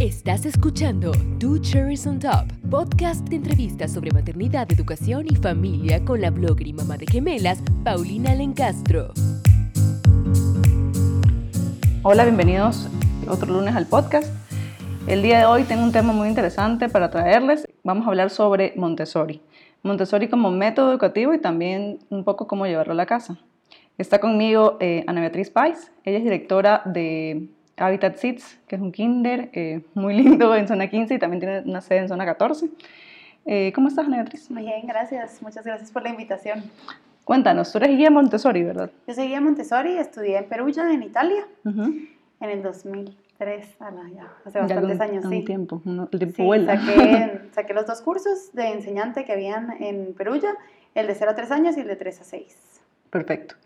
Estás escuchando Two Cherries on Top, podcast de entrevistas sobre maternidad, educación y familia con la blogger y mamá de gemelas, Paulina Lencastro. Hola, bienvenidos otro lunes al podcast. El día de hoy tengo un tema muy interesante para traerles. Vamos a hablar sobre Montessori. Montessori como método educativo y también un poco cómo llevarlo a la casa. Está conmigo eh, Ana Beatriz Pais. Ella es directora de Habitat Seeds, que es un kinder eh, muy lindo en zona 15 y también tiene una sede en zona 14. Eh, ¿Cómo estás, Ana Beatriz? Muy bien, gracias. Muchas gracias por la invitación. Cuéntanos, tú eres guía Montessori, ¿verdad? Yo soy guía Montessori, estudié en Perugia, en Italia, en el 2003, ya, hace bastantes años, sí. tiempo, el tiempo vuela. Saqué, saqué, los dos cursos de enseñante que habían en Perugia, el de 0 a 3 años y el de 3 a 6. Perfecto.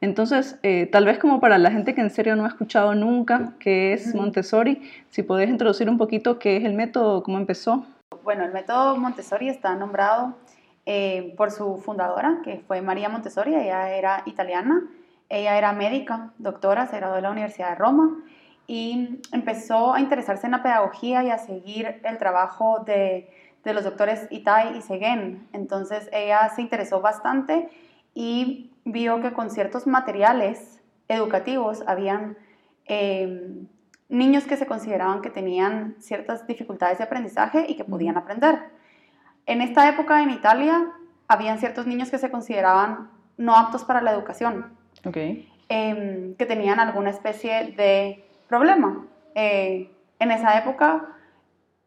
Entonces, eh, tal vez como para la gente que en serio no ha escuchado nunca qué es Montessori, si podés introducir un poquito qué es el método, cómo empezó. Bueno, el método Montessori está nombrado eh, por su fundadora, que fue María Montessori, ella era italiana, ella era médica, doctora, se graduó de la Universidad de Roma y empezó a interesarse en la pedagogía y a seguir el trabajo de, de los doctores Itai y Seguén. Entonces ella se interesó bastante y vio que con ciertos materiales educativos habían em, niños que se consideraban que tenían ciertas dificultades de aprendizaje y que podían aprender. En esta época en Italia habían ciertos niños que se consideraban no aptos para la educación, em, que tenían alguna especie de problema. Eh, en esa época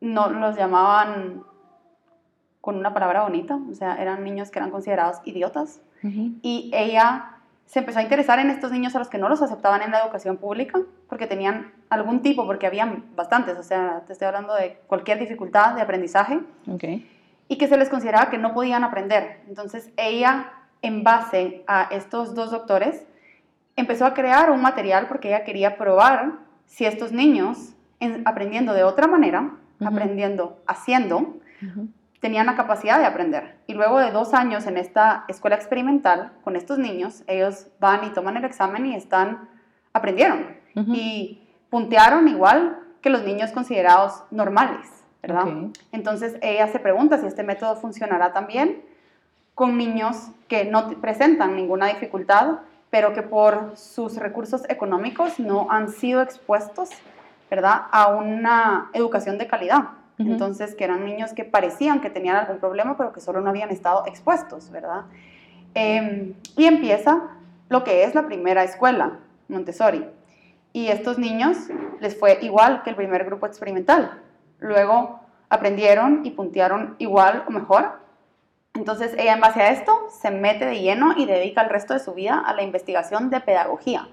no los llamaban con una palabra bonita, o sea, eran niños que eran considerados idiotas. Y ella se empezó a interesar en estos niños a los que no los aceptaban en la educación pública porque tenían algún tipo, porque habían bastantes, o sea, te estoy hablando de cualquier dificultad de aprendizaje, y que se les consideraba que no podían aprender. Entonces ella, en base a estos dos doctores, empezó a crear un material porque ella quería probar si estos niños, aprendiendo de otra manera, aprendiendo haciendo, tenían la capacidad de aprender. Y luego de dos años en esta escuela experimental con estos niños, ellos van y toman el examen y están, aprendieron. Y puntearon igual que los niños considerados normales, ¿verdad? Entonces ella se pregunta si este método funcionará también con niños que no presentan ninguna dificultad, pero que por sus recursos económicos no han sido expuestos, ¿verdad?, a una educación de calidad. Entonces, que eran niños que parecían que tenían algún problema, pero que solo no habían estado expuestos, ¿verdad? Em, y empieza lo que es la primera escuela, Montessori. Y estos niños les fue igual que el primer grupo experimental. Luego aprendieron y puntearon igual o mejor. Entonces ella en base a esto se mete de lleno y dedica el resto de su vida a la investigación de pedagogía.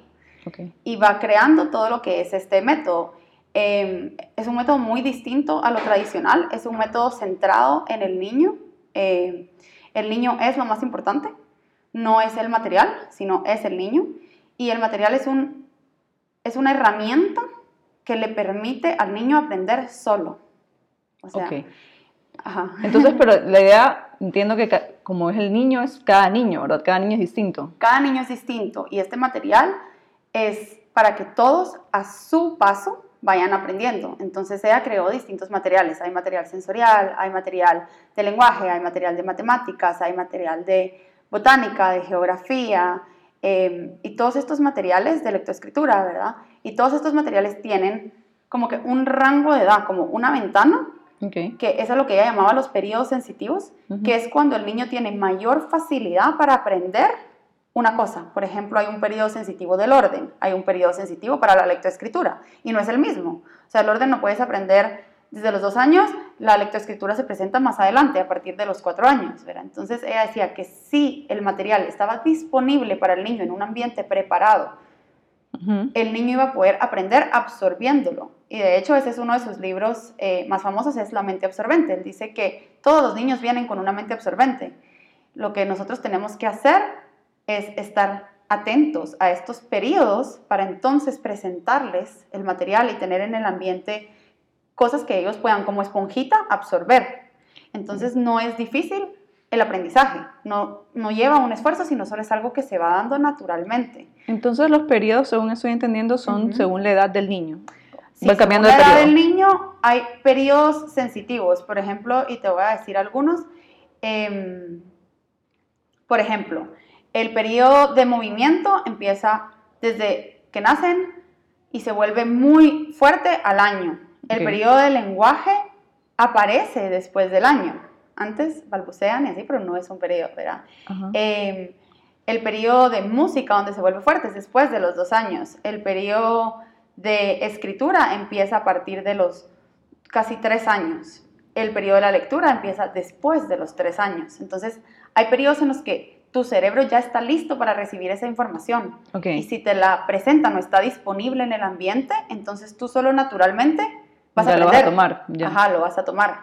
Y va creando todo lo que es este método. Em, es un método muy distinto a lo tradicional, es un método centrado en el niño. Em, el niño es lo más importante, no es el material, sino es el niño. Y el material es, un, es una herramienta que le permite al niño aprender solo. O sea, Entonces, pero la idea, entiendo que como es el niño, es cada niño, ¿verdad? Cada niño es distinto. Cada niño es distinto y este material es para que todos a su paso vayan aprendiendo. Entonces ella creó distintos materiales. Hay material sensorial, hay material de lenguaje, hay material de matemáticas, hay material de botánica, de geografía, em, y todos estos materiales de lectoescritura, ¿verdad? Y todos estos materiales tienen como que un rango de edad, como una ventana, que eso es lo que ella llamaba los periodos sensitivos, que es cuando el niño tiene mayor facilidad para aprender una cosa. Por ejemplo, hay un periodo sensitivo del orden, hay un periodo sensitivo para la lectoescritura y no es el mismo. O sea, el orden no puedes aprender desde los dos años, la lectoescritura se presenta más adelante, a partir de los cuatro años. ¿verdad? Entonces ella decía que si el material estaba disponible para el niño en un ambiente preparado, el niño iba a poder aprender absorbiéndolo. Y de hecho ese es uno de sus libros eh, más famosos, es La mente absorbente. Él dice que todos los niños vienen con una mente absorbente. Lo que nosotros tenemos que hacer es estar atentos a estos periodos para entonces presentarles el material y tener en el ambiente cosas que ellos puedan como esponjita absorber. Entonces no es difícil el aprendizaje, no, no lleva un esfuerzo, sino solo es algo que se va dando naturalmente. Entonces los periodos, según estoy entendiendo, son según la edad del niño. Va según cambiando la edad del niño hay periodos sensitivos, por ejemplo, y te voy a decir algunos. em, por ejemplo, el periodo de movimiento empieza desde que nacen y se vuelve muy fuerte al año. El Ok. periodo de lenguaje aparece después del año. Antes balbucean y así, pero no es un periodo, ¿verdad? Eh, el periodo de música donde se vuelve fuerte es después de los dos años. El periodo de escritura empieza a partir de los casi tres años. El periodo de la lectura empieza después de los tres años. Entonces, hay periodos en los que tu cerebro ya está listo para recibir esa información. Ok. Y si te la presenta no está disponible en el ambiente, entonces tú solo naturalmente vas a lo vas a aprender. tomar, ya. Ajá, lo vas a tomar.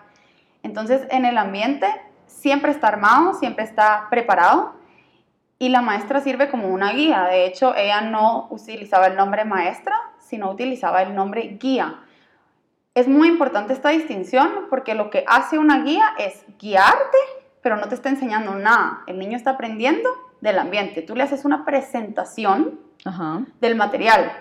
Entonces, en el ambiente siempre está armado, siempre está preparado y la maestra sirve como una guía. De hecho, ella no utilizaba el nombre maestra, sino utilizaba el nombre guía. Es muy importante esta distinción porque lo que hace una guía es guiarte, pero no te está enseñando nada. El niño está aprendiendo del ambiente. Tú le haces una presentación Ajá. del material,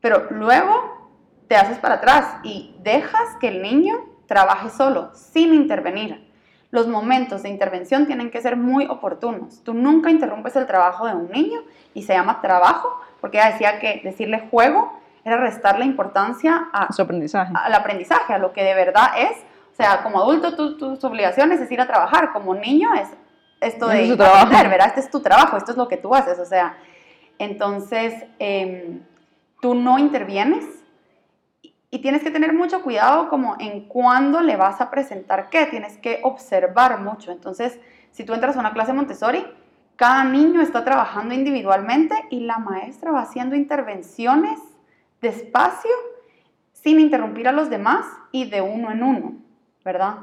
pero luego te haces para atrás y dejas que el niño trabaje solo, sin intervenir. Los momentos de intervención tienen que ser muy oportunos. Tú nunca interrumpes el trabajo de un niño y se llama trabajo, porque ella decía que decirle juego era restarle importancia a, Su aprendizaje. al aprendizaje, a lo que de verdad es. O sea, como adulto tú- tus obligaciones es ir a trabajar, como niño es esto de es su trabajo. aprender, ¿verdad? Este es tu trabajo, esto es lo que tú haces, o sea, entonces em, tú no intervienes y- y tienes que tener mucho cuidado como en cuándo le vas a presentar qué, tienes que observar mucho. Entonces, si tú entras a una clase Montessori, cada niño está trabajando individualmente y la maestra va haciendo intervenciones despacio, sin interrumpir a los demás y de uno en uno, ¿verdad?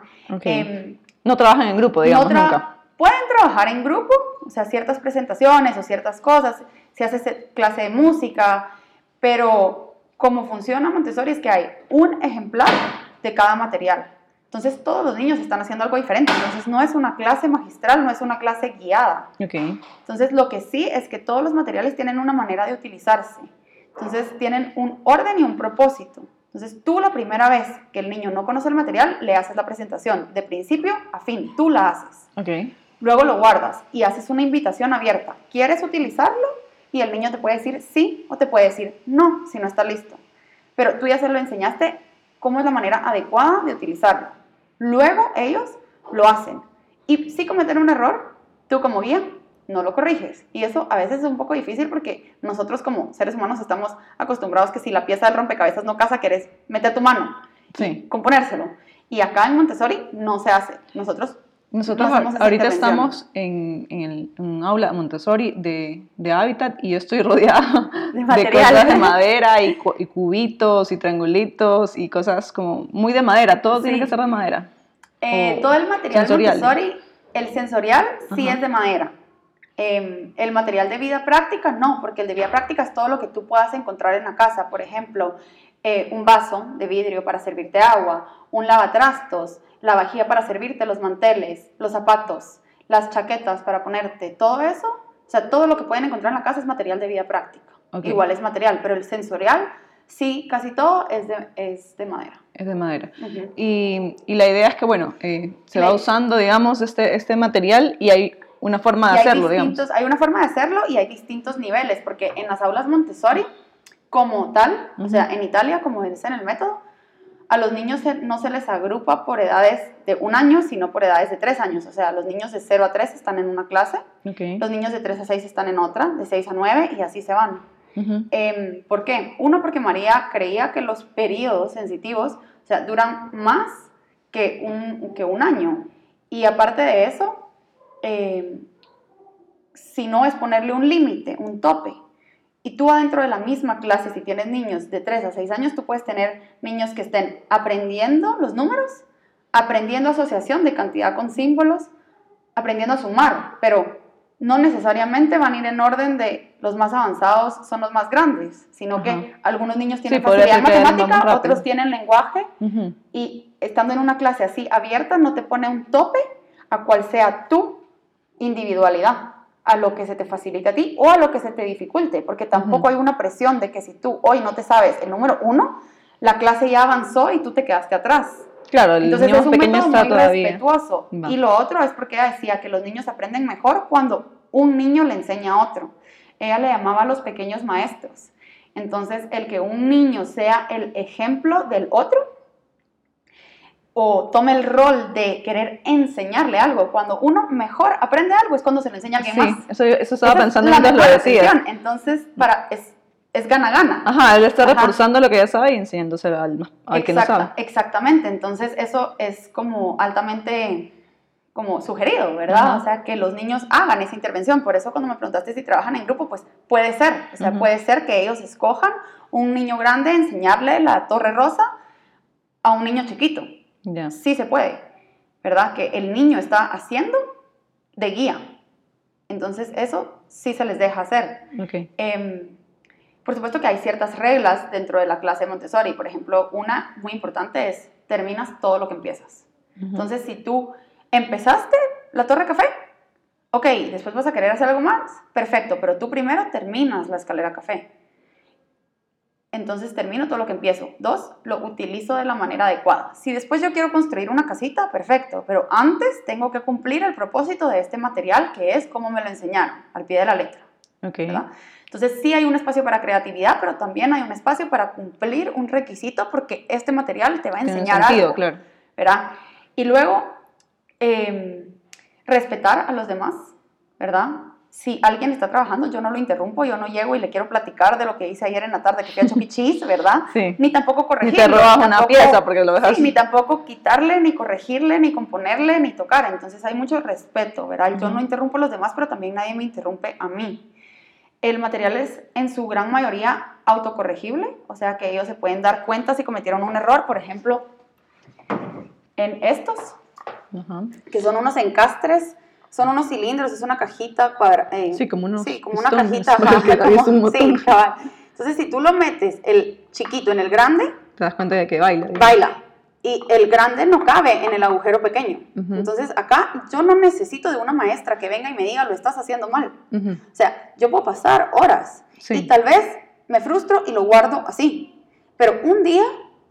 Em, no trabajan en grupo, digamos, no tra- nunca. Pueden trabajar en grupo, o sea, ciertas presentaciones o ciertas cosas, se hace se- clase de música, pero como funciona Montessori es que hay un ejemplar de cada material. Entonces todos los niños están haciendo algo diferente, entonces no es una clase magistral, no es una clase guiada. Entonces lo que sí es que todos los materiales tienen una manera de utilizarse. Entonces tienen un orden y un propósito. Entonces tú la primera vez que el niño no conoce el material, le haces la presentación de principio a fin, tú la haces. Luego lo guardas y haces una invitación abierta. ¿Quieres utilizarlo? Y el niño te puede decir sí o te puede decir no si no está listo. Pero tú ya se lo enseñaste cómo es la manera adecuada de utilizarlo. Luego ellos lo hacen. Y si cometen un error, tú como guía no lo corriges. Y eso a veces es un poco difícil porque nosotros como seres humanos estamos acostumbrados que si la pieza del rompecabezas no casa, querés meter tu mano Sí. componérselo. Y acá en Montessori no se hace. Nosotros Nosotros No hacemos ahorita estamos en, en, el- en un aula Montessori de, de Hábitat y yo estoy rodeada De de, cosas de madera y, y cubitos y triangulitos y cosas como muy de madera. Todo tiene que ser de madera. Eh, todo el material sensorial. Montessori, el sensorial sí Ajá. es de madera. Eh, el material de vida práctica no, porque el de vida práctica es todo lo que tú puedas encontrar en la casa. Por ejemplo, eh, un vaso de vidrio para servirte agua, un lavatrastos, la vajilla para servirte los manteles, los zapatos, las chaquetas para ponerte, todo eso, o sea, todo lo que pueden encontrar en la casa es material de vida práctica. Igual es material, pero el sensorial sí, casi todo es de, es de madera. Es de madera. Y, y la idea es que, bueno, eh, se va usando, digamos, este, este material y hay una forma de hacerlo, digamos. hay una forma de hacerlo y hay distintos niveles, porque en las aulas Montessori, como tal, o sea, en Italia, como dice en el método, a los niños no se les agrupa por edades de un año, sino por edades de tres años. O sea, los niños de 0 a 3 están en una clase, Ok. los niños de 3 a 6 están en otra, de 6 a 9 y así se van. Ujú. Em, ¿Por qué? Uno, porque María creía que los periodos sensitivos, o sea, duran más que un, que un año. Y aparte de eso, em, si no es ponerle un límite, un tope. Y tú adentro de la misma clase, si tienes niños de 3 a 6 años, tú puedes tener niños que estén aprendiendo los números, aprendiendo asociación de cantidad con símbolos, aprendiendo a sumar, pero no necesariamente van a ir en orden de los más avanzados son los más grandes, sino Ajá. que algunos niños tienen Sí, facilidad en matemática, otros tienen lenguaje, Ujú. y estando en una clase así abierta no te pone un tope a cual sea tu individualidad, a lo que se te facilite a ti o a lo que se te dificulte, porque tampoco hay una presión de que si tú hoy no te sabes el número uno, la clase ya avanzó y tú te quedaste atrás. Claro, el Entonces niño es un método muy todavía. respetuoso. Y lo otro es porque ella decía que los niños aprenden mejor cuando un niño le enseña a otro. Ella le llamaba a los pequeños maestros. Entonces, el que un niño sea el ejemplo del otro o tome el rol de querer enseñarle algo. Cuando uno mejor aprende algo es cuando se lo enseña a alguien Sí, más. eso, eso estaba Esa es pensando la mientras lo decía. decisión. Entonces, para, es, es gana-gana. Ajá, él está Ajá. reforzando lo que ya sabe y enseñándoselo al, al que no Exacta- sabe. Exactamente, entonces eso es como altamente como sugerido, ¿verdad? Ajá. O sea, que los niños hagan esa intervención. Por eso cuando me preguntaste si trabajan en grupo, pues puede ser. O sea, puede ser que ellos escojan un niño grande, enseñarle la torre rosa a un niño chiquito. Sí se puede, ¿verdad? Que el niño está haciendo de guía. Entonces eso sí se les deja hacer. Em, por supuesto que hay ciertas reglas dentro de la clase Montessori. Por ejemplo, una muy importante es terminas todo lo que empiezas. Entonces, si tú empezaste la torre café, ok, después vas a querer hacer algo más, perfecto, pero tú primero terminas la escalera café. Entonces termino todo lo que empiezo. Dos, lo utilizo de la manera adecuada. Si después yo quiero construir una casita, perfecto, pero antes tengo que cumplir el propósito de este material, que es como me lo enseñaron, al pie de la letra. Ok. ¿verdad? Entonces sí hay un espacio para creatividad, pero también hay un espacio para cumplir un requisito porque este material te va a Tiene enseñar sentido, algo, claro. ¿verdad? Y luego, eh, respetar a los demás, ¿verdad? Si alguien está trabajando, yo no lo interrumpo, yo no llego y le quiero platicar de lo que hice ayer en la tarde, que fui a Chuck E. ¿verdad? Sí. Ni tampoco Ni corregirlo. te robas una tampoco- pieza porque lo dejas. Sí, ni tampoco quitarle, ni corregirle, ni componerle, ni tocar. Entonces hay mucho respeto, ¿verdad? Yo Ujú. no interrumpo a los demás, pero también nadie me interrumpe a mí. El material es en su gran mayoría autocorregible, o sea que ellos se pueden dar cuenta si cometieron un error. Por ejemplo, en estos, Ajá. que son unos encastres, son unos cilindros, es una cajita cuadra, eh, Sí, como unos Sí, como una cajita. ajá, como- un sí, cabal. Entonces, si tú lo metes el chiquito en el grande, Te das cuenta de que baila. baila. Y el grande no cabe en el agujero pequeño. Ujú. Entonces, acá yo no necesito de una maestra que venga y me diga, lo estás haciendo mal. Ujú. O sea, yo puedo pasar horas Sí. y tal vez me frustro y lo guardo así. Pero un día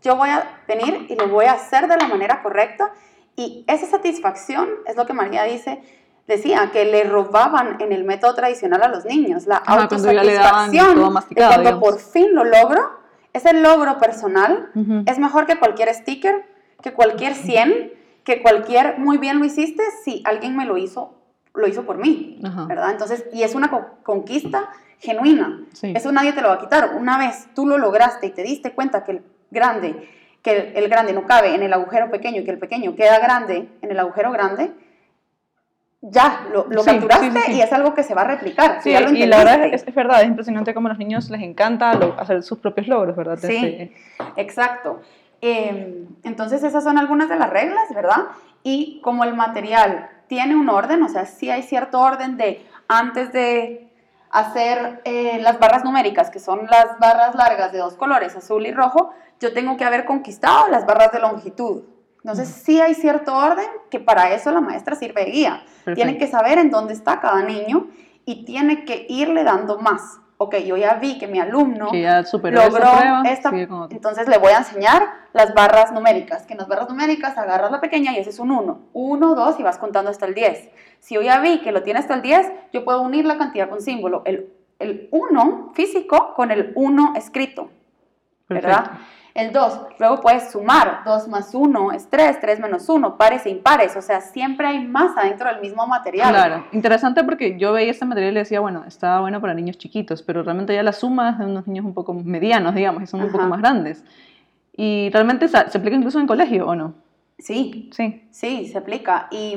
yo voy a venir y lo voy a hacer de la manera correcta y esa satisfacción es lo que María dice, decía, que le robaban en el método tradicional a los niños, la cuando daban autosatisfacción de cuando digamos. por fin lo logro, ese logro personal es mejor que cualquier sticker, que cualquier 100, que cualquier muy bien lo hiciste si alguien me lo hizo, lo hizo por mí. ¿verdad? Entonces, y es una co- conquista genuina. Sí. Eso nadie te lo va a quitar. Una vez tú lo lograste y te diste cuenta que el grande, que el, el grande no cabe en el agujero pequeño y que el pequeño queda grande en el agujero grande, ya lo, lo Sí, capturaste sí, sí, sí. y es algo que se va a replicar. Sí, ya lo y la verdad es, es verdad, es impresionante cómo a los niños les encanta lo- hacer sus propios logros, ¿verdad? Sí. Este, Exacto. Eh, entonces esas son algunas de las reglas, ¿verdad? Y como el material tiene un orden, o sea, sí hay cierto orden de antes de hacer eh, las barras numéricas, que son las barras largas de dos colores, azul y rojo, yo tengo que haber conquistado las barras de longitud. Entonces sí hay cierto orden que para eso la maestra sirve de guía. Tiene Perfecto. que saber en dónde está cada niño y tiene que irle dando más. Ok, yo ya vi que mi alumno que ya logró prueba, esta, entonces le voy a enseñar las barras numéricas, que en las barras numéricas agarras la pequeña y ese es un 1, 1, 2 y vas contando hasta el 10. Si yo ya vi que lo tiene hasta el 10, yo puedo unir la cantidad con símbolo, el, el 1 físico con el 1 escrito, ¿verdad? Perfecto. El 2, luego puedes sumar, 2 más 1 es 3, 3 menos 1, pares e impares, o sea, siempre hay más adentro del mismo material. Claro, interesante porque yo veía este material y decía, bueno, está bueno para niños chiquitos, pero realmente ya la suma es de unos niños un poco medianos, digamos, que son un poco más grandes. Y realmente se aplica incluso en colegio, ¿o no? Sí, Sí. Sí, se aplica. Y,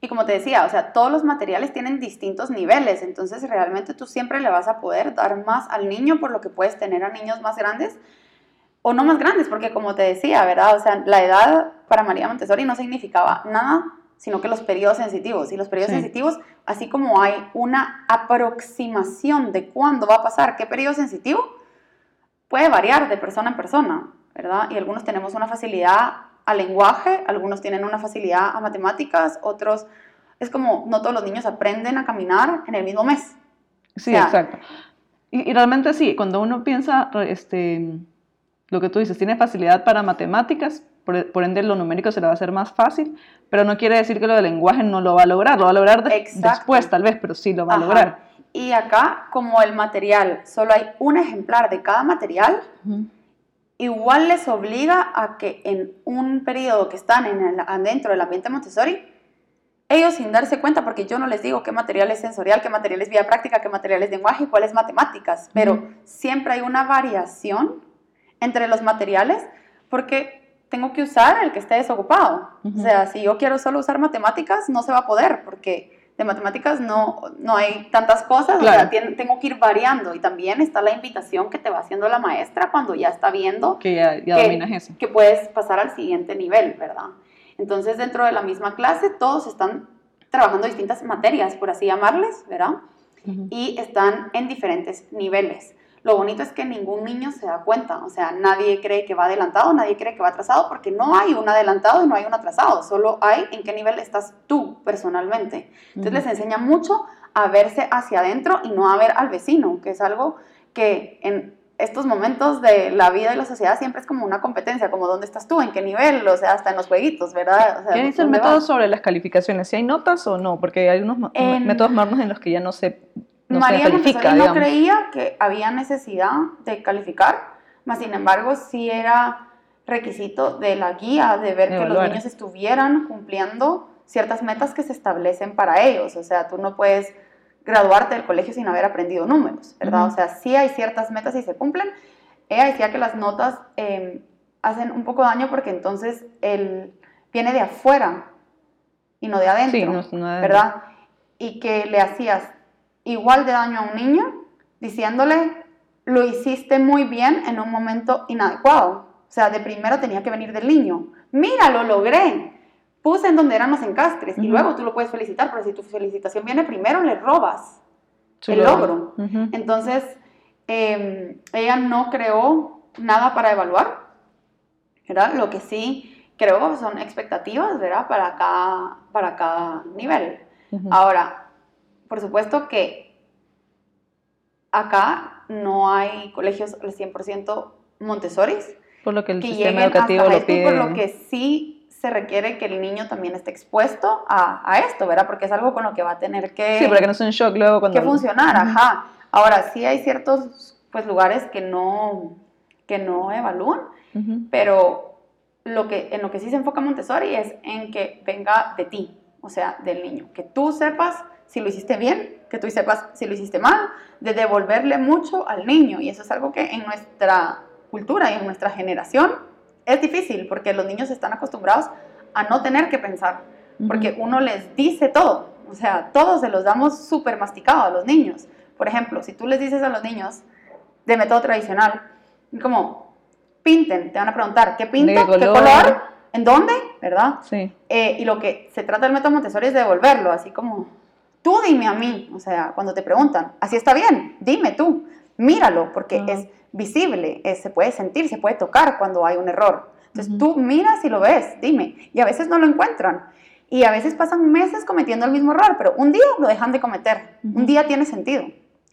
y como te decía, o sea, todos los materiales tienen distintos niveles, entonces realmente tú siempre le vas a poder dar más al niño por lo que puedes tener a niños más grandes o no más grandes, porque como te decía, ¿verdad? O sea, la edad para María Montessori no significaba nada, sino que los periodos sensitivos. Y los periodos Sí. sensitivos, así como hay una aproximación de cuándo va a pasar qué periodo sensitivo, puede variar de persona en persona, ¿verdad? Y algunos tenemos una facilidad al lenguaje, algunos tienen una facilidad a matemáticas, otros, es como no todos los niños aprenden a caminar en el mismo mes. Sí, O sea, exacto. Y, y realmente sí, cuando uno piensa, este, lo que tú dices, tiene facilidad para matemáticas, por, ende lo numérico se le va a hacer más fácil, pero no quiere decir que lo de lenguaje no lo va a lograr, lo va a lograr después tal vez, pero sí lo va a lograr. Y acá, como el material, solo hay un ejemplar de cada material, igual les obliga a que en un periodo que están en el, dentro del ambiente Montessori, ellos sin darse cuenta, porque yo no les digo qué material es sensorial, qué material es vía práctica, qué material es lenguaje y cuál es matemáticas, pero siempre hay una variación entre los materiales porque tengo que usar el que esté desocupado. O sea, si yo quiero solo usar matemáticas, no se va a poder porque de matemáticas no, no hay tantas cosas, o sea, tengo que ir variando. Y también está la invitación que te va haciendo la maestra cuando ya está viendo que, ya, ya dominas eso. que puedes pasar al siguiente nivel, ¿verdad? Entonces, dentro de la misma clase, todos están trabajando distintas materias, por así llamarles, ¿verdad? Y están en diferentes niveles. Lo bonito es que ningún niño se da cuenta, o sea, nadie cree que va adelantado, nadie cree que va atrasado, porque no hay un adelantado y no hay un atrasado, solo hay en qué nivel estás tú personalmente. Entonces les enseña mucho a verse hacia adentro y no a ver al vecino, que es algo que en estos momentos de la vida y la sociedad siempre es como una competencia, como dónde estás tú, en qué nivel, o sea, hasta en los jueguitos, ¿verdad? ¿Qué dice el método sobre las calificaciones? ¿Si hay notas o no? Porque hay unos métodos modernos en los que ya no se, no María se califica, no creía que había necesidad de calificar, más sin embargo sí era requisito de la guía, de ver que los niños estuvieran cumpliendo ciertas metas que se establecen para ellos, o sea, tú no puedes graduarte del colegio sin haber aprendido números, ¿verdad? O sea, sí hay ciertas metas y se cumplen. Ella decía que las notas em, hacen un poco daño porque entonces él viene de afuera y no de adentro, ¿verdad? Y que le hacías igual de daño a un niño diciéndole, lo hiciste muy bien en un momento inadecuado. O sea, de primero tenía que venir del niño. Mira, lo logré puse en donde eran los encastres y luego tú lo puedes felicitar, pero si tu felicitación viene primero, le robas el logro. Entonces, em, ella no creó nada para evaluar, ¿verdad? Lo que sí creó son expectativas, ¿verdad? Para cada, para cada nivel. Ahora, por supuesto que acá no hay colegios al 100% Montessori. Por lo que el sistema educativo lo pide. Por lo que sí se requiere que el niño también esté expuesto a, esto, ¿verdad? Porque es algo con lo que va a tener que... Sí, para que no sea un shock luego cuando... Que funcionar, ajá. Ahora, sí hay ciertos pues, lugares que no, que no evalúan, pero lo que, en lo que sí se enfoca Montessori es en que venga de ti, o sea, del niño. Que tú sepas si lo hiciste bien, que tú sepas si lo hiciste mal, de devolverle mucho al niño. Y eso es algo que en nuestra cultura y en nuestra generación es difícil porque los niños están acostumbrados a no tener que pensar, porque uno les dice todo, o sea, todos se los damos súper masticado a los niños. Por ejemplo, si tú les dices a los niños de método tradicional, como pinten, te van a preguntar, ¿qué pinto? ¿Qué color? ¿En dónde? ¿Verdad? Sí. Eh, y lo que se trata del método Montessori es devolverlo, así como, tú dime a mí, o sea, cuando te preguntan, así está bien, dime tú, míralo, porque es visible, se puede sentir, se puede tocar cuando hay un error. Entonces tú miras y lo ves, dime, y a veces no lo encuentran. Y a veces pasan meses cometiendo el mismo error, pero un día lo dejan de cometer, un día tiene sentido.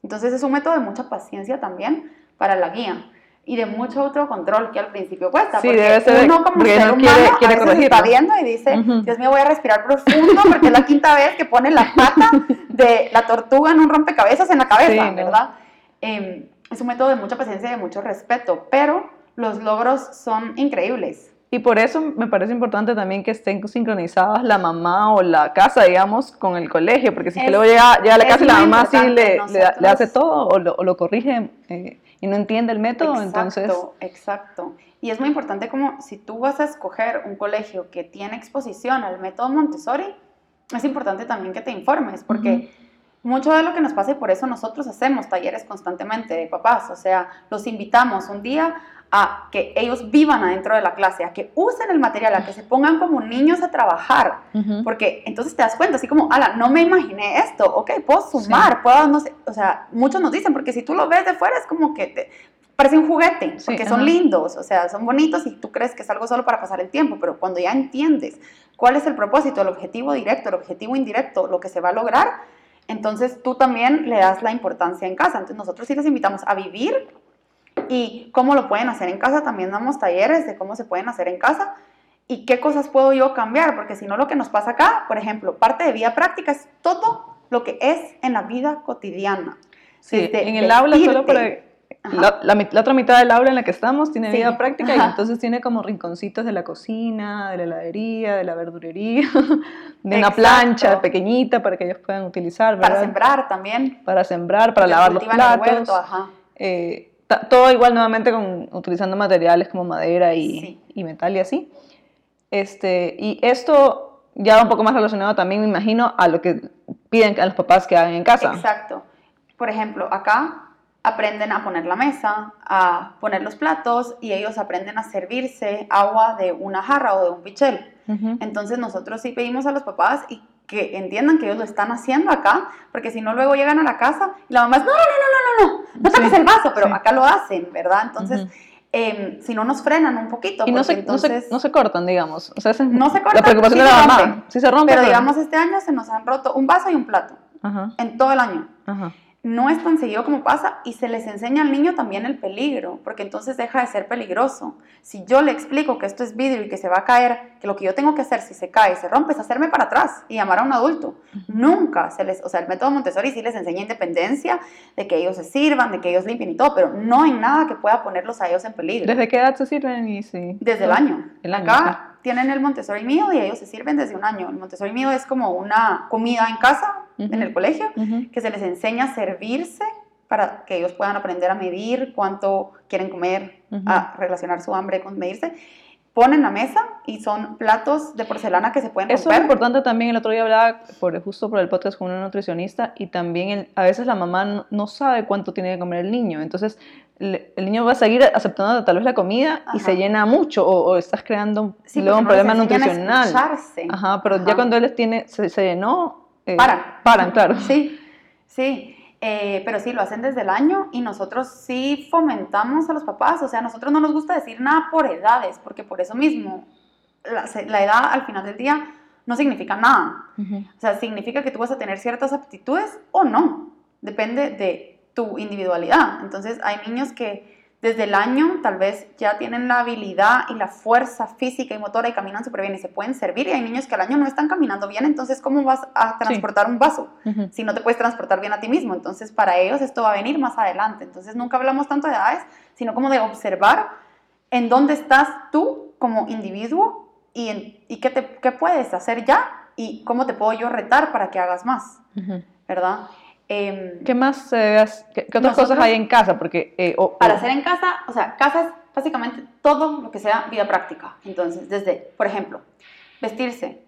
Entonces es un método de mucha paciencia también para la guía y de mucho autocontrol que al principio cuesta. Sí, debe ser uno como ser humano quiere, a veces está viendo y dice, Dios mío, voy a respirar profundo porque es la quinta vez que pone la pata de la tortuga en un rompecabezas en la cabeza, ¿verdad? Em, es un método de mucha paciencia y de mucho respeto, pero los logros son increíbles. Y por eso me parece importante también que estén sincronizadas la mamá o la casa, digamos, con el colegio, porque si es, que luego llega, a la casa y la mamá sí le, le, hace todo o lo, o lo corrige eh, y no entiende el método, exacto, entonces... Exacto, Y es muy importante como si tú vas a escoger un colegio que tiene exposición al método Montessori, es importante también que te informes, porque mucho de lo que nos pasa y por eso nosotros hacemos talleres constantemente de papás, o sea, los invitamos un día a que ellos vivan adentro de la clase, a que usen el material, a que se pongan como niños a trabajar, porque entonces te das cuenta, así como, ala, no me imaginé esto, ok, puedo sumar, puedo, no sé, o sea, muchos nos dicen, porque si tú lo ves de fuera es como que te, parece un juguete, porque son lindos, o sea, son bonitos y tú crees que es algo solo para pasar el tiempo, pero cuando ya entiendes cuál es el propósito, el objetivo directo, el objetivo indirecto, lo que se va a lograr, entonces tú también le das la importancia en casa. Entonces nosotros sí les invitamos a vivir y cómo lo pueden hacer en casa. También damos talleres de cómo se pueden hacer en casa y qué cosas puedo yo cambiar, porque si no lo que nos pasa acá, por ejemplo, parte de vida práctica es todo lo que es en la vida cotidiana. Sí, en el aula solo para... La, la, otra mitad del aula en la que estamos tiene vida práctica y entonces tiene como rinconcitos de la cocina, de la heladería, de la verdurería, de una plancha pequeñita para que ellos puedan utilizar. Para sembrar también. Para sembrar, para lavar los platos. Eh, todo igual nuevamente con, utilizando materiales como madera y, y metal y así. Este, y esto ya va un poco más relacionado también, me imagino, a lo que piden a los papás que hagan en casa. Exacto. Por ejemplo, acá aprenden a poner la mesa, a poner los platos y ellos aprenden a servirse agua de una jarra o de un pichel. Entonces nosotros sí pedimos a los papás y que entiendan que ellos lo están haciendo acá, porque si no luego llegan a la casa y la mamá es, no, no, no, no, no, no, no toques sí, el vaso, pero sí. acá lo hacen, ¿verdad? Entonces, uh -huh. eh, em, si no nos frenan un poquito, y no se, entonces... No se, no se, cortan, digamos. O sea, es no se cortan. La preocupación sí de la mamá. Sí se rompe. Pero, pero digamos, este año se nos han roto un vaso y un plato, en todo el año. Ajá no es tan seguido como pasa y se les enseña al niño también el peligro, porque entonces deja de ser peligroso. Si yo le explico que esto es vidrio y que se va a caer, que lo que yo tengo que hacer si se cae, se rompe, es hacerme para atrás y llamar a un adulto. Nunca se les, o sea, el método Montessori sí les enseña independencia, de que ellos se sirvan, de que ellos limpien y todo, pero no hay nada que pueda ponerlos a ellos en peligro. ¿Desde qué edad se sirven? Y sí. Desde el año. El año Acá tienen el Montessori mío y ellos se sirven desde un año. El Montessori mío es como una comida en casa, en el colegio, que se les enseña a servirse para que ellos puedan aprender a medir cuánto quieren comer, a relacionar su hambre con medirse. Ponen la mesa y son platos de porcelana que se pueden romper. Eso es importante también. El otro día hablaba por, justo por el podcast con una nutricionista y también a veces la mamá no, sabe cuánto tiene que comer el niño. Entonces el niño va a seguir aceptando tal vez la comida y se llena mucho o, estás creando luego un problema nutricional. Ajá, pero ya cuando él tiene, se, se llenó, eh, paran. Paran, claro. Sí, sí. Eh, pero sí, lo hacen desde el año y nosotros sí fomentamos a los papás, o sea, a nosotros no nos gusta decir nada por edades, porque por eso mismo, la, la edad al final del día no significa nada. O sea, significa que tú vas a tener ciertas aptitudes o no, depende de tu individualidad. Entonces, hay niños que desde el año tal vez ya tienen la habilidad y la fuerza física y motora y caminan súper bien y se pueden servir y hay niños que al año no están caminando bien, entonces ¿cómo vas a transportar un vaso si no te puedes transportar bien a ti mismo? Entonces para ellos esto va a venir más adelante, entonces nunca hablamos tanto de edades, sino como de observar en dónde estás tú como individuo y, y qué, te, qué puedes hacer ya y cómo te puedo yo retar para que hagas más, ¿verdad? Em, ¿Qué más, eh, qué, otras cosas hay en casa? Porque, eh, para hacer en casa, o sea, casa es básicamente todo lo que sea vida práctica. Entonces, desde, por ejemplo, vestirse,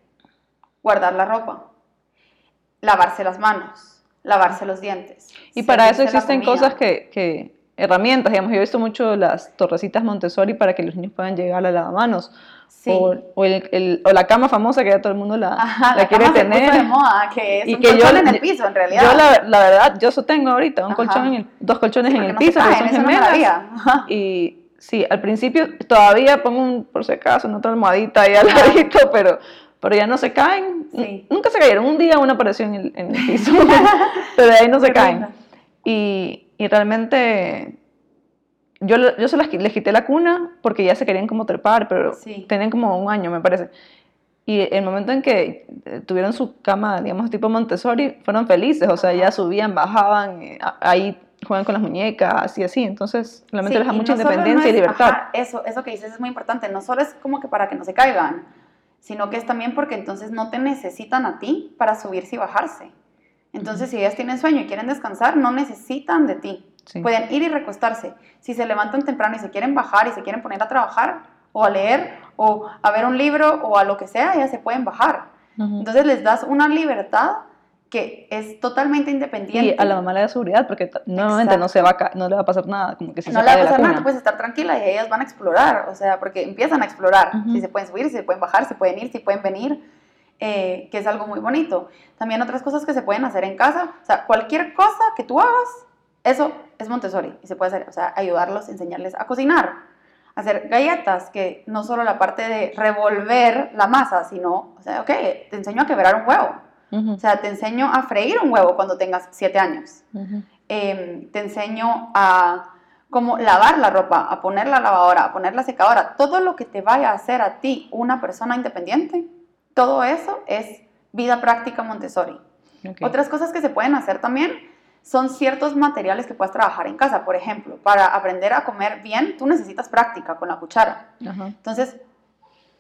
guardar la ropa, lavarse las manos, lavarse los dientes. Y para eso existen cosas que, que, herramientas, digamos, yo he visto mucho las torrecitas Montessori para que los niños puedan llegar a la lavamanos o, o, el, o, la cama famosa que ya todo el mundo la, la, quiere tener. de moda, que es y un que yo, en el piso, en realidad. Yo, la, la verdad, yo eso tengo ahorita, un colchón en el, dos colchones en el piso, que son gemelas. y sí, al principio todavía pongo un, por si acaso, una otra almohadita ahí al ladito, pero, pero ya no se caen. Sí. Nunca se cayeron. Un día una apareció en el, en el piso, pero de ahí no se caen. Y, y realmente yo, yo se las, les quité la cuna porque ya se querían como trepar, pero tenían como un año, me parece. Y el momento en que eh, tuvieron su cama, digamos, tipo Montessori, fueron felices, o sea, ya subían, bajaban, eh, ahí juegan con las muñecas y así, entonces realmente les da mucha independencia y libertad. eso, eso que dices es muy importante, no solo es como que para que no se caigan, sino que es también porque entonces no te necesitan a ti para subirse y bajarse. Entonces, si ellas tienen sueño y quieren descansar, no necesitan de ti. Pueden ir y recostarse. Si se levantan temprano y se quieren bajar y se quieren poner a trabajar o a leer o a ver un libro o a lo que sea, ya se pueden bajar. Entonces les das una libertad que es totalmente independiente. Y a la mamá le da seguridad porque nuevamente no, se va a, no le va a pasar nada. Como que si no le va a pasar nada, tú puedes estar tranquila y ellas van a explorar, o sea, porque empiezan a explorar. Si se pueden subir, si se pueden bajar, si pueden ir, si pueden venir. Eh, que es algo muy bonito. También otras cosas que se pueden hacer en casa, o sea, cualquier cosa que tú hagas, eso es Montessori y se puede hacer, o sea, ayudarlos, enseñarles a cocinar, hacer galletas, que no solo la parte de revolver la masa, sino, o sea, ok, te enseño a quebrar un huevo. O sea, te enseño a freír un huevo cuando tengas siete años. Em, te enseño a como lavar la ropa, a poner la lavadora, a poner la secadora, todo lo que te vaya a hacer a ti una persona independiente, todo eso es vida práctica Montessori. Otras cosas que se pueden hacer también son ciertos materiales que puedes trabajar en casa. Por ejemplo, para aprender a comer bien, tú necesitas práctica con la cuchara. Entonces,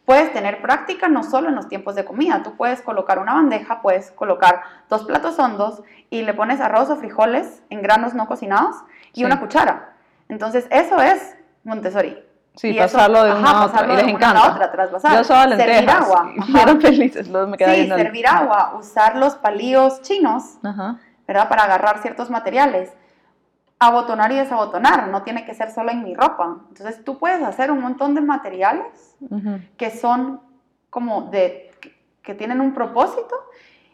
puedes tener práctica no solo en los tiempos de comida. Tú puedes colocar una bandeja, puedes colocar dos platos hondos y le pones arroz o frijoles en granos no cocinados y Sí. una cuchara. Entonces, eso es Montessori. Sí, Y eso- pasarlo de ajá, una a otra. Y de les a encanta. otra, trasvasar. Yo usaba Servir agua. Eran felices. Luego me Sí, viendo el- servir agua, usar los palillos chinos, Ajá. ¿verdad? Para agarrar ciertos materiales. Abotonar y desabotonar, no tiene que ser solo en mi ropa. Entonces tú puedes hacer un montón de materiales que son como de, que tienen un propósito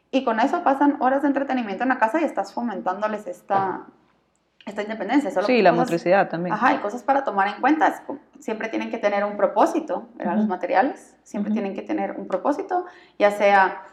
y con eso pasan horas de entretenimiento en la casa y estás fomentándoles esta, esta independencia. Solo Sí, la cosas- motricidad también. Ajá, y cosas para tomar en cuenta. Siempre tienen que tener un propósito, ¿verdad? Los materiales siempre tienen que tener un propósito, ya sea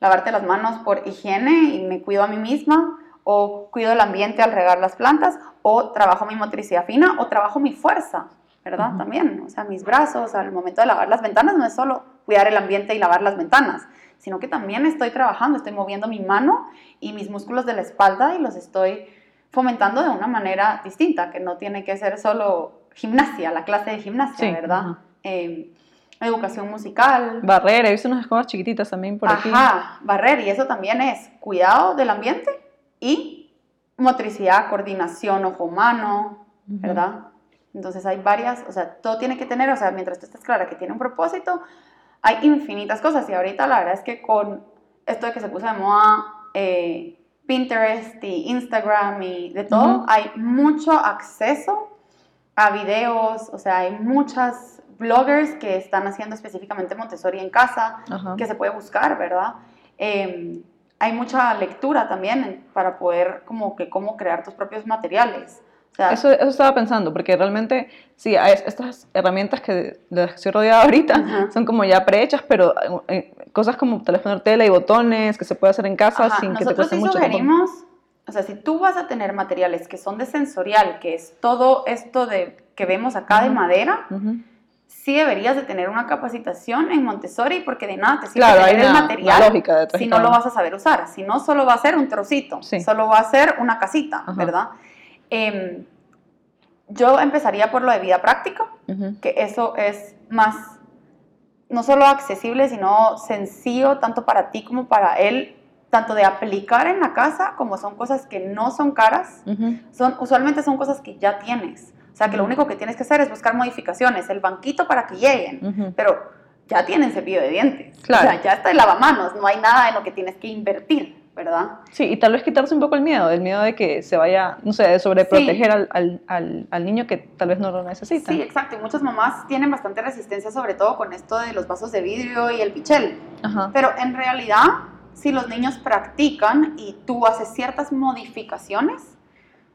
lavarte las manos por higiene y me cuido a mí misma, o cuido el ambiente al regar las plantas, o trabajo mi motricidad fina, o trabajo mi fuerza, ¿verdad? También, o sea, mis brazos al momento de lavar las ventanas no es solo cuidar el ambiente y lavar las ventanas, sino que también estoy trabajando, estoy moviendo mi mano y mis músculos de la espalda y los estoy fomentando de una manera distinta, que no tiene que ser solo gimnasia, la clase de gimnasia, Sí, ¿verdad? ajá. Eh, educación musical. Barrera, he visto unas cosas chiquititas también por aquí. Ajá, barrer, y eso también es cuidado del ambiente y motricidad, coordinación ojo-mano, Ujú. ¿verdad? Entonces hay varias, o sea, todo tiene que tener, o sea, mientras tú estés clara que tiene un propósito, hay infinitas cosas y ahorita la verdad es que con esto de que se puso de moda eh, Pinterest y Instagram y de todo, hay mucho acceso a videos, o sea, hay muchas bloggers que están haciendo específicamente Montessori en casa, que se puede buscar, ¿verdad? Eh, hay mucha lectura también para poder como que cómo crear tus propios materiales. O sea, Eso, eso estaba pensando, porque realmente, sí, hay estas herramientas que de las que estoy rodeada ahorita Ajá. son como ya prehechas, pero eh, cosas como poner tela y botones que se puede hacer en casa Ajá, sin que te nosotros cueste sí mucho. sugerimos, o sea, si tú vas a tener materiales que son de sensorial, que es todo esto de que vemos acá de Ujú. madera, Ujú. sí deberías de tener una capacitación en Montessori porque de nada te sirve Claro, hay tener el una, material una lógica detrás. si de no lo vas a saber usar. Si no, solo va a ser un trocito, Sí. solo va a ser una casita. ¿verdad? Em, yo empezaría por lo de vida práctica, que eso es más, no solo accesible, sino sencillo tanto para ti como para él, tanto de aplicar en la casa como son cosas que no son caras, son, usualmente son cosas que ya tienes. O sea, que lo único que tienes que hacer es buscar modificaciones, el banquito para que lleguen, pero ya tienen cepillo de dientes. Claro. O sea, ya está el lavamanos, no hay nada en lo que tienes que invertir, ¿verdad? Sí, y tal vez quitarse un poco el miedo, el miedo de que se vaya, no sé, de sobreproteger al, al, al, al niño que tal vez no lo necesita. Sí, exacto. Y muchas mamás tienen bastante resistencia, sobre todo con esto de los vasos de vidrio y el pichel. Ajá. Pero en realidad, si los niños practican y tú haces ciertas modificaciones,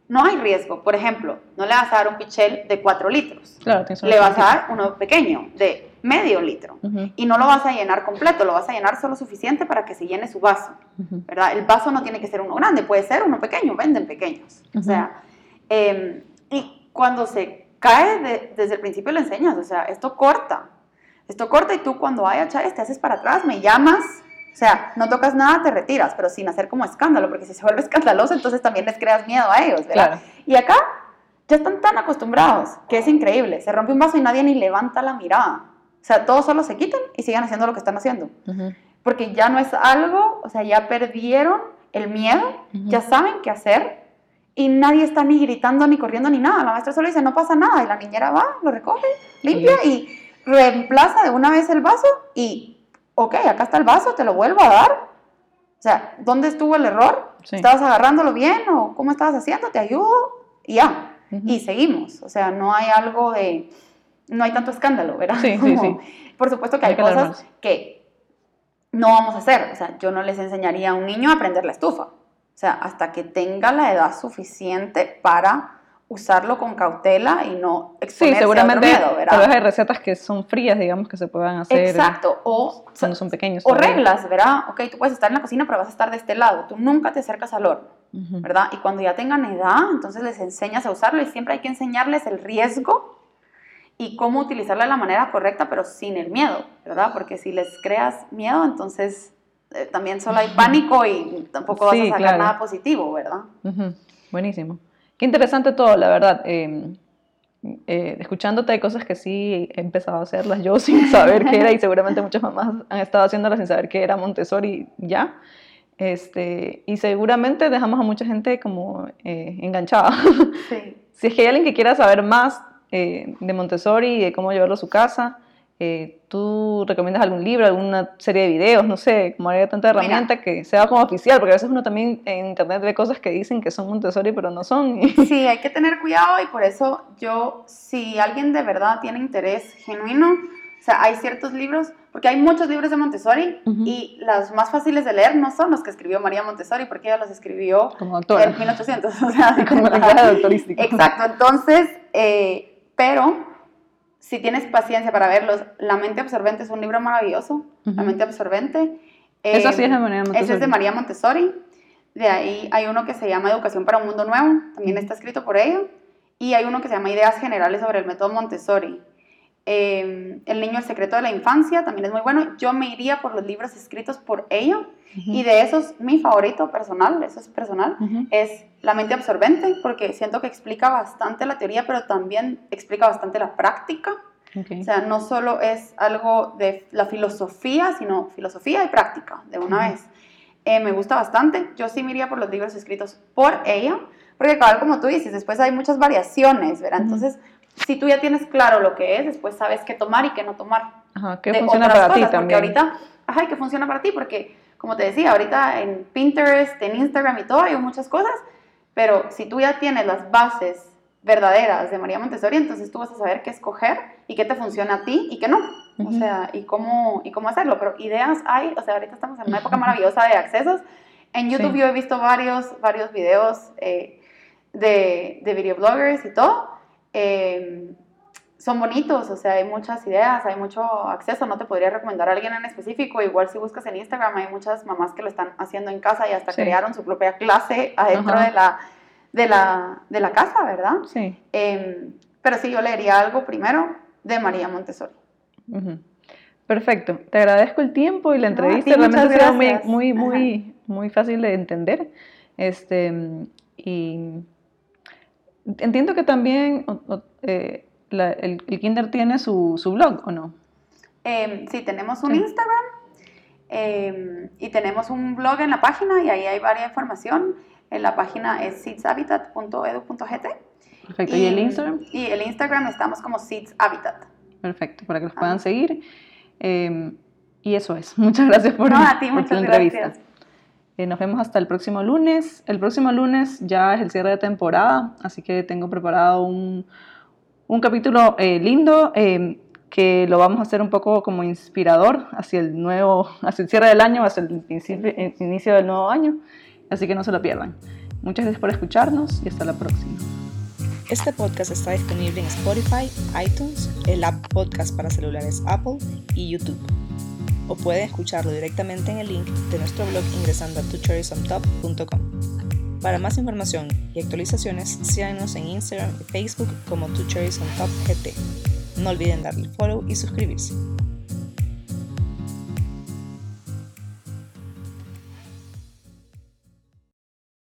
no hay riesgo. Por ejemplo, no le vas a dar un pichel de 4 litros. Claro, tienes Le vas a dar uno pequeño, de medio litro. Y no lo vas a llenar completo, lo vas a llenar solo suficiente para que se llene su vaso. ¿verdad? El vaso no tiene que ser uno grande, puede ser uno pequeño, venden pequeños. O sea, eh, y cuando se cae, de- desde el principio le enseñas, o sea, esto corta, esto corta y tú cuando hay achares te haces para atrás, me llamas, o sea, no tocas nada, te retiras, pero sin hacer como escándalo, porque si se vuelve escandaloso, entonces también les creas miedo a ellos, ¿verdad? Claro. Y acá ya están tan acostumbrados que es increíble, se rompe un vaso y nadie ni levanta la mirada. O sea, todos solo se quitan y siguen haciendo lo que están haciendo Ujú, porque ya no es algo, o sea, ya perdieron el miedo, Ujú. ya saben qué hacer y nadie está ni gritando ni corriendo ni nada. La maestra solo dice, no pasa nada y la niñera va, lo recoge, limpia y reemplaza de una vez el vaso y, ok, acá está el vaso, te lo vuelvo a dar. O sea, ¿dónde estuvo el error? Sí. ¿Estabas agarrándolo bien o cómo estabas haciendo? Te ayudo y ya. Ujú. Y seguimos. O sea, no hay algo de, no hay tanto escándalo, ¿verdad? Sí, sí, Como- Por supuesto que Hay hay, que cosas que no vamos a hacer. O sea, yo no les enseñaría a un niño a prender la estufa. O sea, hasta que tenga la edad suficiente para usarlo con cautela y no Sí, exponerse seguramente a miedo, ¿verdad? tal vez hay recetas que son frías, digamos, que se puedan hacer Exacto. O, cuando son pequeños. o reglas, ¿verdad? Ok, tú puedes estar en la cocina, pero vas a estar de este lado. Tú nunca te acercas al horno. ¿verdad? Y cuando ya tengan edad, entonces les enseñas a usarlo y siempre hay que enseñarles el riesgo y cómo utilizarlo de la manera correcta, pero sin el miedo, ¿verdad? Porque si les creas miedo, entonces eh, también solo hay pánico y tampoco vas a sacar nada positivo, ¿verdad? Buenísimo. Qué interesante todo, la verdad. Em, eh, escuchándote hay cosas que sí he empezado a hacerlas yo sin saber qué era y seguramente muchas mamás han estado haciéndolas sin saber qué era Montessori ya. Este, y seguramente dejamos a mucha gente como eh, enganchada. Sí. si es que hay alguien que quiera saber más eh, de Montessori y de cómo llevarlo a su casa, eh, ¿tú recomiendas algún libro, alguna serie de videos? No sé, como hay tanta herramienta que sea como oficial, porque a veces uno también en internet ve cosas que dicen que son Montessori, pero no son. Sí, hay que tener cuidado y por eso yo, si alguien de verdad tiene interés genuino, o sea, hay ciertos libros, porque hay muchos libros de Montessori y los más fáciles de leer no son los que escribió María Montessori, porque ella los escribió en 1800. O sea, como la doctorístico. Exacto, entonces, eh, pero si tienes paciencia para verlos, La mente absorbente es un libro maravilloso, La mente absorbente. Eso sí es de María Montessori. Ese es de María Montessori. De ahí hay uno que se llama Educación para un Mundo Nuevo, también está escrito por ella. Y hay uno que se llama Ideas Generales sobre el método Montessori. Em, el niño, el secreto de la infancia, también es muy bueno. Yo me iría por los libros escritos por ella. Y de esos, mi favorito personal, eso es personal, es La mente absorbente, porque siento que explica bastante la teoría, pero también explica bastante la práctica. O sea, no solo es algo de la filosofía, sino filosofía y práctica de una vez. Eh, me gusta bastante. Yo sí me iría por los libros escritos por ella, porque, como tú dices, después hay muchas variaciones, ¿verdad? Entonces, si tú ya tienes claro lo que es, después sabes qué tomar y qué no tomar. Ajá, qué funciona para ti también. Porque ahorita, ajá, qué funciona para ti, porque como te decía, ahorita en Pinterest, en Instagram y todo hay muchas cosas, pero si tú ya tienes las bases verdaderas de María Montessori, entonces tú vas a saber qué escoger y qué te funciona a ti y qué no. O sea, y cómo, y cómo hacerlo. Pero ideas hay, o sea, ahorita estamos en una época maravillosa de accesos. En YouTube yo he visto varios, varios videos eh, de, de videobloggers y todo. Em, son bonitos, o sea, hay muchas ideas, hay mucho acceso, no te podría recomendar a alguien en específico, igual si buscas en Instagram hay muchas mamás que lo están haciendo en casa y hasta crearon su propia clase adentro de la, de, la, de la casa, ¿verdad? Sí. Em, pero sí, yo leería algo primero de María Montessori. Perfecto, te agradezco el tiempo y la entrevista, realmente ha muy, muy, muy, muy fácil de entender. Este, y Entiendo que también eh, el, Kinder tiene su, blog, ¿o no? Eh, sí, tenemos un Instagram em, y tenemos un blog en la página y ahí hay varias información. En la página es seedshabitat.edu.gt. Perfecto. ¿Y, el Instagram? Y el Instagram estamos como Seeds Habitat. Perfecto, para que los puedan seguir. Em, y eso es. Muchas gracias por, no, a ti, muchas entrevista. Gracias. Eh, nos vemos hasta el próximo lunes. El próximo lunes ya es el cierre de temporada, así que tengo preparado un, un capítulo eh, lindo eh, que lo vamos a hacer un poco como inspirador hacia el nuevo, hacia el cierre del año, hacia el, el inicio del nuevo año. Así que no se lo pierdan. Muchas gracias por escucharnos y hasta la próxima. Este podcast está disponible en Spotify, iTunes, el app podcast para celulares Apple y YouTube o pueden escucharlo directamente en el link de nuestro blog ingresando a tutorialsontop.com. Para más información y actualizaciones, síganos en Instagram y Facebook como GT. No olviden darle follow y suscribirse.